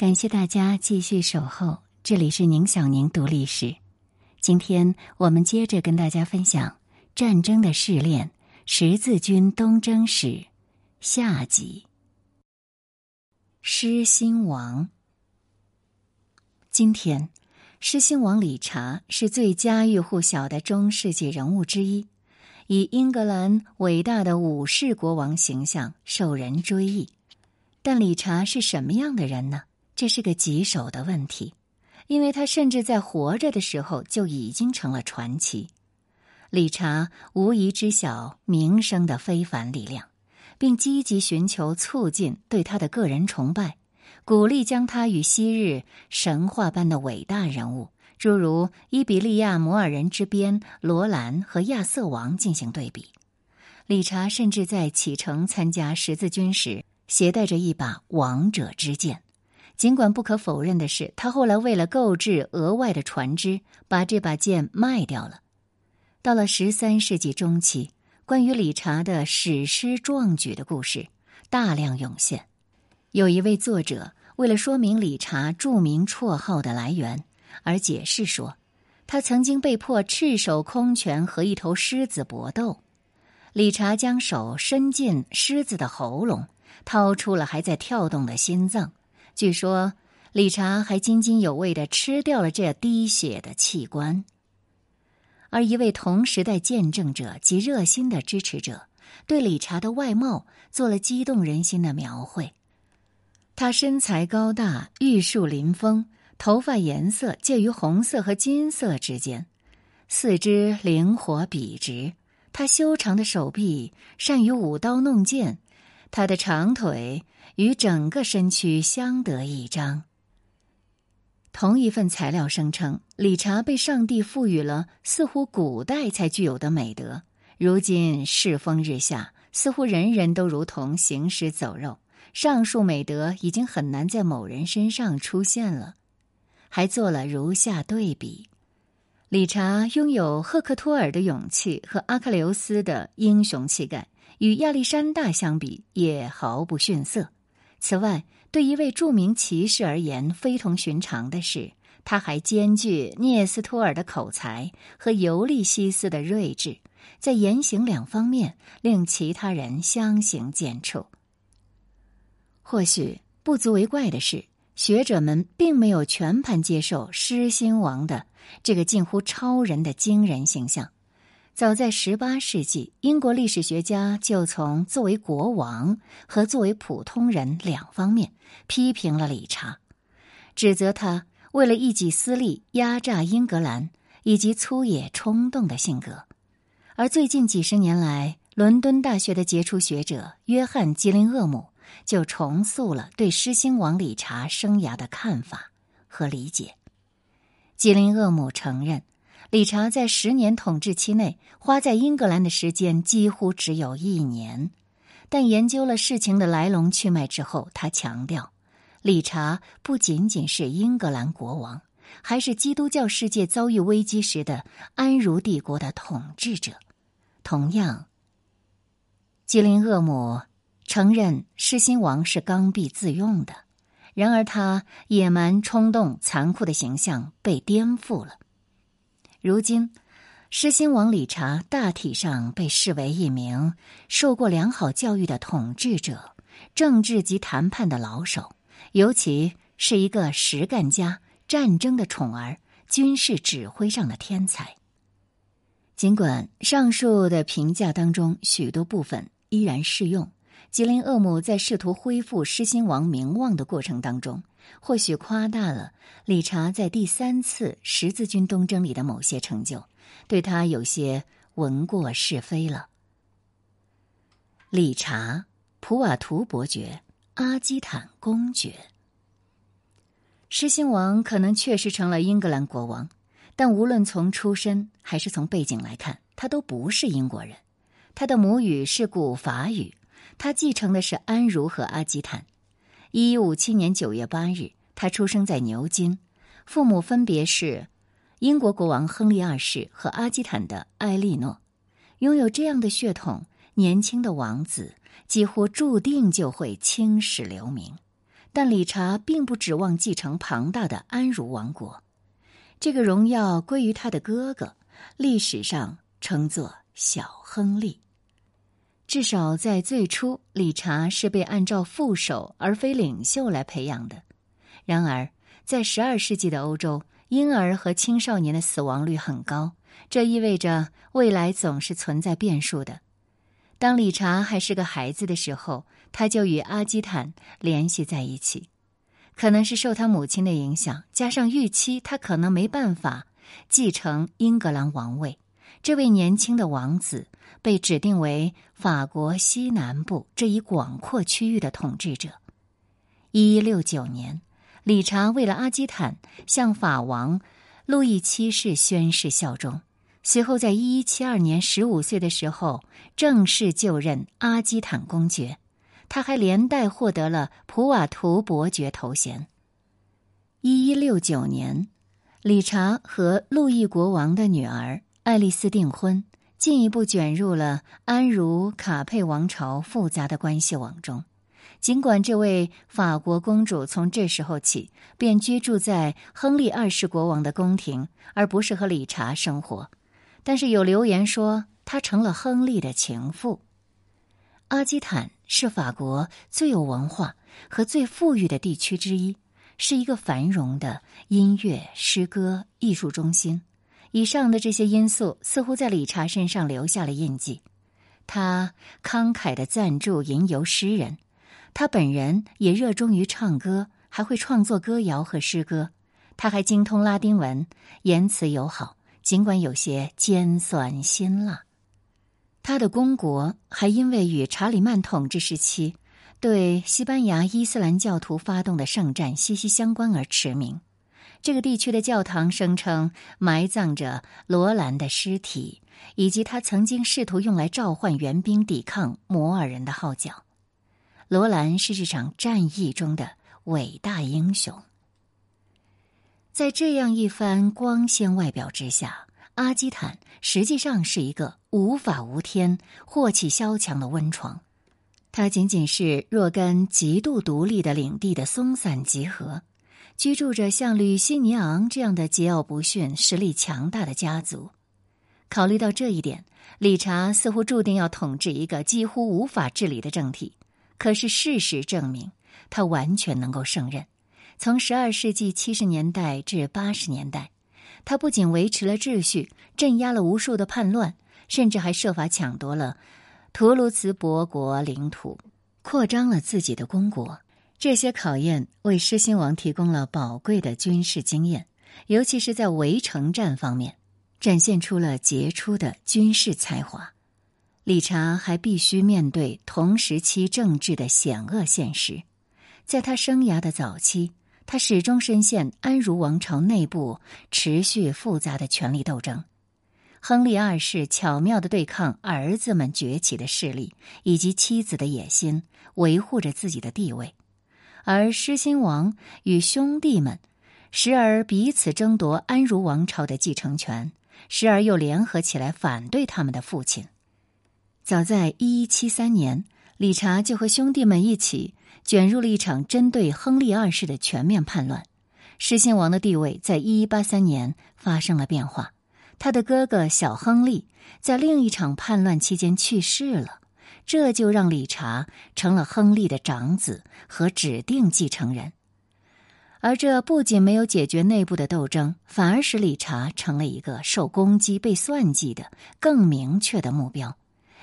感谢大家继续守候，这里是宁小宁读历史。今天我们接着跟大家分享战争的试炼——十字军东征史下集。狮心王。今天，狮心王理查是最家喻户晓的中世纪人物之一，以英格兰伟大的武士国王形象受人追忆。但理查是什么样的人呢？这是个棘手的问题，因为他甚至在活着的时候就已经成了传奇。理查无疑知晓名声的非凡力量，并积极寻求促进对他的个人崇拜，鼓励将他与昔日神话般的伟大人物，诸如伊比利亚摩尔人之鞭罗兰和亚瑟王进行对比。理查甚至在启程参加十字军时。携带着一把王者之剑，尽管不可否认的是，他后来为了购置额外的船只，把这把剑卖掉了。到了十三世纪中期，关于理查的史诗壮举的故事大量涌现。有一位作者为了说明理查著名绰号的来源，而解释说，他曾经被迫赤手空拳和一头狮子搏斗。理查将手伸进狮子的喉咙。掏出了还在跳动的心脏，据说理查还津津有味的吃掉了这滴血的器官。而一位同时代见证者及热心的支持者，对理查的外貌做了激动人心的描绘。他身材高大，玉树临风，头发颜色介于红色和金色之间，四肢灵活笔直。他修长的手臂善于舞刀弄剑。他的长腿与整个身躯相得益彰。同一份材料声称，理查被上帝赋予了似乎古代才具有的美德。如今世风日下，似乎人人都如同行尸走肉，上述美德已经很难在某人身上出现了。还做了如下对比：理查拥有赫克托尔的勇气和阿克琉斯的英雄气概。与亚历山大相比，也毫不逊色。此外，对一位著名骑士而言，非同寻常的是，他还兼具聂斯托尔的口才和尤利西斯的睿智，在言行两方面令其他人相形见绌。或许不足为怪的是，学者们并没有全盘接受狮心王的这个近乎超人的惊人形象。早在十八世纪，英国历史学家就从作为国王和作为普通人两方面批评了理查，指责他为了一己私利压榨英格兰以及粗野冲动的性格。而最近几十年来，伦敦大学的杰出学者约翰·吉林厄姆就重塑了对狮心王理查生涯的看法和理解。吉林厄姆承认。理查在十年统治期内花在英格兰的时间几乎只有一年，但研究了事情的来龙去脉之后，他强调，理查不仅仅是英格兰国王，还是基督教世界遭遇危机时的安茹帝国的统治者。同样，吉林厄姆承认狮心王是刚愎自用的，然而他野蛮、冲动、残酷的形象被颠覆了。如今，狮心王理查大体上被视为一名受过良好教育的统治者、政治及谈判的老手，尤其是一个实干家、战争的宠儿、军事指挥上的天才。尽管上述的评价当中许多部分依然适用，吉林厄姆在试图恢复狮心王名望的过程当中。或许夸大了理查在第三次十字军东征里的某些成就，对他有些闻过是非了。理查，普瓦图伯爵，阿基坦公爵。狮心王可能确实成了英格兰国王，但无论从出身还是从背景来看，他都不是英国人。他的母语是古法语，他继承的是安茹和阿基坦。一五七年九月八日，他出生在牛津，父母分别是英国国王亨利二世和阿基坦的艾莉诺。拥有这样的血统，年轻的王子几乎注定就会青史留名。但理查并不指望继承庞大的安茹王国，这个荣耀归于他的哥哥，历史上称作小亨利。至少在最初，理查是被按照副手而非领袖来培养的。然而，在十二世纪的欧洲，婴儿和青少年的死亡率很高，这意味着未来总是存在变数的。当理查还是个孩子的时候，他就与阿基坦联系在一起。可能是受他母亲的影响，加上预期他可能没办法继承英格兰王位，这位年轻的王子被指定为法国西南部这一广阔区域的统治者。一一六九年，理查为了阿基坦向法王路易七世宣誓效忠。随后，在一一七二年十五岁的时候，正式就任阿基坦公爵。他还连带获得了普瓦图伯爵头衔。一一六九年，理查和路易国王的女儿爱丽丝订婚，进一步卷入了安茹卡佩王朝复杂的关系网中。尽管这位法国公主从这时候起便居住在亨利二世国王的宫廷，而不是和理查生活。但是有流言说，她成了亨利的情妇。阿基坦是法国最有文化和最富裕的地区之一，是一个繁荣的音乐、诗歌、艺术中心。以上的这些因素似乎在理查身上留下了印记。他慷慨的赞助吟游诗人，他本人也热衷于唱歌，还会创作歌谣和诗歌。他还精通拉丁文，言辞友好。尽管有些尖酸辛辣，他的公国还因为与查理曼统治时期对西班牙伊斯兰教徒发动的圣战息息相关而驰名。这个地区的教堂声称埋葬着罗兰的尸体，以及他曾经试图用来召唤援兵抵抗摩尔人的号角。罗兰是这场战役中的伟大英雄。在这样一番光鲜外表之下，阿基坦实际上是一个无法无天、祸气萧墙的温床。它仅仅是若干极度独立的领地的松散集合，居住着像吕西尼昂这样的桀骜不驯、实力强大的家族。考虑到这一点，理查似乎注定要统治一个几乎无法治理的政体。可是事实证明，他完全能够胜任。从十二世纪七十年代至八十年代，他不仅维持了秩序，镇压了无数的叛乱，甚至还设法抢夺了图卢茨伯国领土，扩张了自己的公国。这些考验为狮心王提供了宝贵的军事经验，尤其是在围城战方面，展现出了杰出的军事才华。理查还必须面对同时期政治的险恶现实，在他生涯的早期。他始终深陷安茹王朝内部持续复杂的权力斗争，亨利二世巧妙的对抗儿子们崛起的势力以及妻子的野心，维护着自己的地位；而狮心王与兄弟们时而彼此争夺安茹王朝的继承权，时而又联合起来反对他们的父亲。早在一一七三年，理查就和兄弟们一起。卷入了一场针对亨利二世的全面叛乱，狮心王的地位在一一八三年发生了变化。他的哥哥小亨利在另一场叛乱期间去世了，这就让理查成了亨利的长子和指定继承人。而这不仅没有解决内部的斗争，反而使理查成了一个受攻击、被算计的更明确的目标，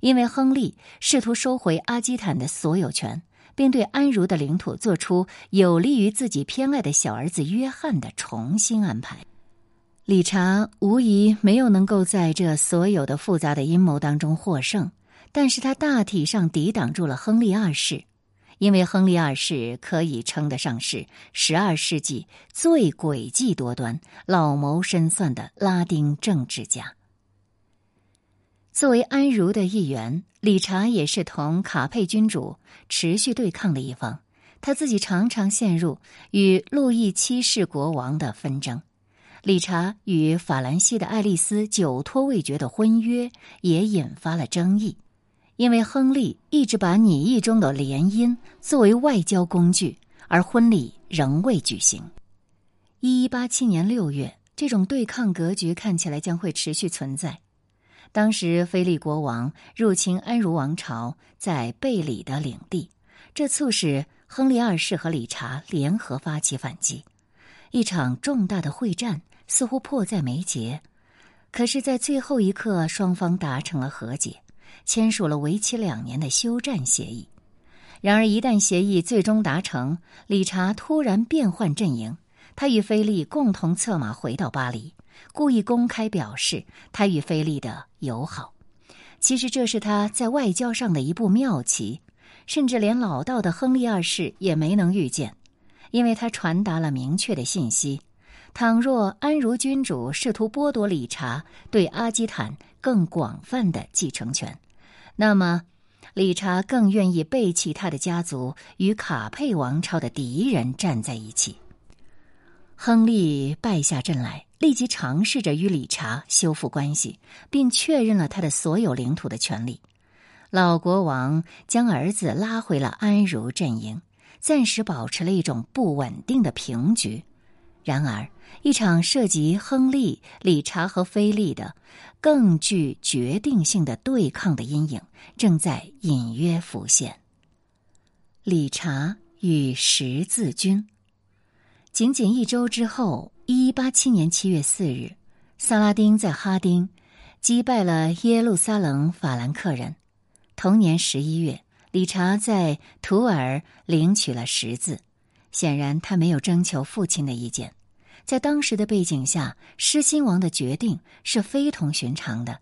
因为亨利试图收回阿基坦的所有权。并对安茹的领土做出有利于自己偏爱的小儿子约翰的重新安排。理查无疑没有能够在这所有的复杂的阴谋当中获胜，但是他大体上抵挡住了亨利二世，因为亨利二世可以称得上是十二世纪最诡计多端、老谋深算的拉丁政治家。作为安茹的一员，理查也是同卡佩君主持续对抗的一方。他自己常常陷入与路易七世国王的纷争。理查与法兰西的爱丽丝久拖未决的婚约也引发了争议，因为亨利一直把拟议中的联姻作为外交工具，而婚礼仍未举行。一一八七年六月，这种对抗格局看起来将会持续存在。当时，菲利国王入侵安茹王朝在贝里的领地，这促使亨利二世和理查联合发起反击。一场重大的会战似乎迫在眉睫，可是，在最后一刻，双方达成了和解，签署了为期两年的休战协议。然而，一旦协议最终达成，理查突然变换阵营。他与菲利共同策马回到巴黎，故意公开表示他与菲利的友好。其实这是他在外交上的一步妙棋，甚至连老道的亨利二世也没能预见，因为他传达了明确的信息：倘若安茹君主试图剥夺理查对阿基坦更广泛的继承权，那么理查更愿意背弃他的家族，与卡佩王朝的敌人站在一起。亨利败下阵来，立即尝试着与理查修复关系，并确认了他的所有领土的权利。老国王将儿子拉回了安茹阵营，暂时保持了一种不稳定的平局。然而，一场涉及亨利、理查和菲利的更具决定性的对抗的阴影正在隐约浮现。理查与十字军。仅仅一周之后，一一八七年七月四日，萨拉丁在哈丁击败了耶路撒冷法兰克人。同年十一月，理查在图尔领取了十字。显然，他没有征求父亲的意见。在当时的背景下，狮心王的决定是非同寻常的。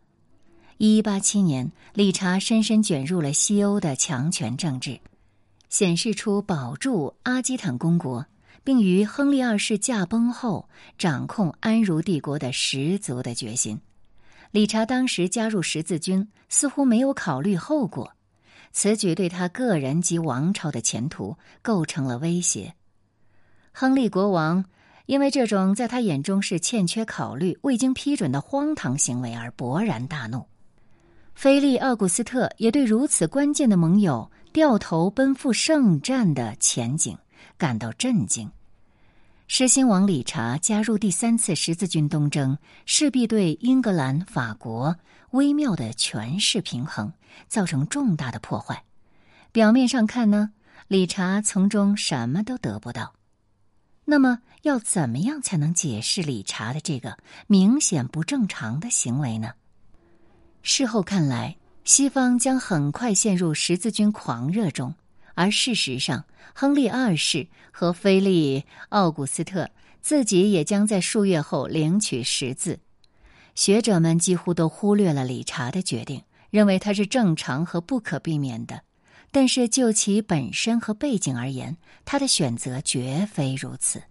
一一八七年，理查深深卷入了西欧的强权政治，显示出保住阿基坦公国。并于亨利二世驾崩后掌控安茹帝国的十足的决心。理查当时加入十字军，似乎没有考虑后果，此举对他个人及王朝的前途构成了威胁。亨利国王因为这种在他眼中是欠缺考虑、未经批准的荒唐行为而勃然大怒。菲利奥古斯特也对如此关键的盟友掉头奔赴圣战的前景感到震惊。狮心王理查加入第三次十字军东征，势必对英格兰、法国微妙的权势平衡造成重大的破坏。表面上看呢，理查从中什么都得不到。那么，要怎么样才能解释理查的这个明显不正常的行为呢？事后看来，西方将很快陷入十字军狂热中。而事实上，亨利二世和菲利奥古斯特自己也将在数月后领取十字。学者们几乎都忽略了理查的决定，认为他是正常和不可避免的。但是就其本身和背景而言，他的选择绝非如此。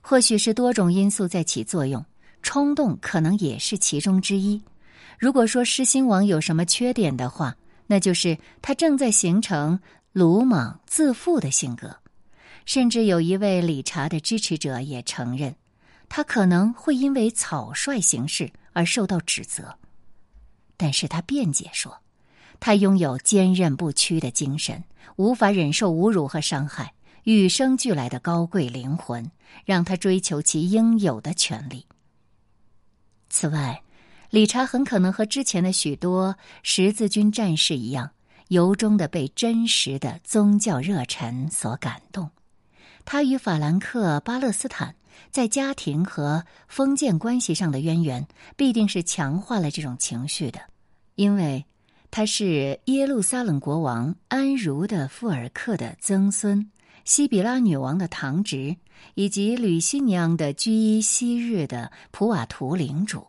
或许是多种因素在起作用，冲动可能也是其中之一。如果说狮心王有什么缺点的话，那就是他正在形成鲁莽自负的性格，甚至有一位理查的支持者也承认，他可能会因为草率行事而受到指责。但是他辩解说，他拥有坚韧不屈的精神，无法忍受侮辱和伤害，与生俱来的高贵灵魂让他追求其应有的权利。此外。理查很可能和之前的许多十字军战士一样，由衷的被真实的宗教热忱所感动。他与法兰克巴勒斯坦在家庭和封建关系上的渊源，必定是强化了这种情绪的，因为他是耶路撒冷国王安茹的富尔克的曾孙，西比拉女王的堂侄，以及吕西尼昂的居伊昔日的普瓦图领主。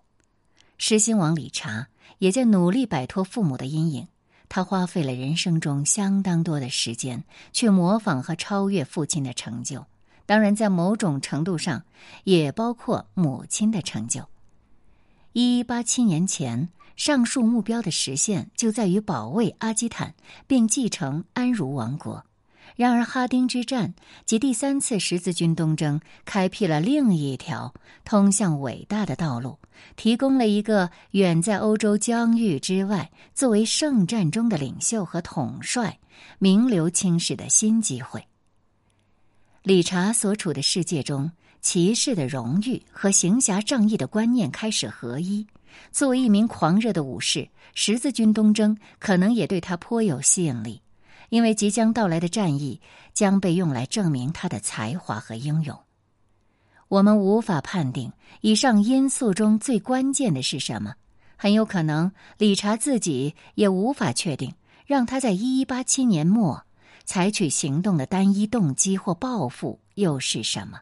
狮心王理查也在努力摆脱父母的阴影。他花费了人生中相当多的时间去模仿和超越父亲的成就，当然，在某种程度上也包括母亲的成就。一八七年前，上述目标的实现就在于保卫阿基坦，并继承安茹王国。然而，哈丁之战及第三次十字军东征开辟了另一条通向伟大的道路，提供了一个远在欧洲疆域之外，作为圣战中的领袖和统帅，名留青史的新机会。理查所处的世界中，骑士的荣誉和行侠仗义的观念开始合一。作为一名狂热的武士，十字军东征可能也对他颇有吸引力，因为即将到来的战役将被用来证明他的才华和英勇。我们无法判定以上因素中最关键的是什么，很有可能理查自己也无法确定，让他在一一八七年末。采取行动的单一动机或报复又是什么？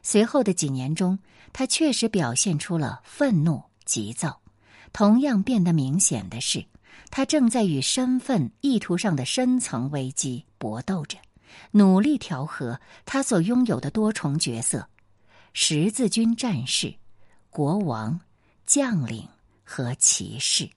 随后的几年中，他确实表现出了愤怒、急躁。同样变得明显的是，他正在与身份意图上的深层危机搏斗着，努力调和他所拥有的多重角色：十字军战士、国王、将领和骑士。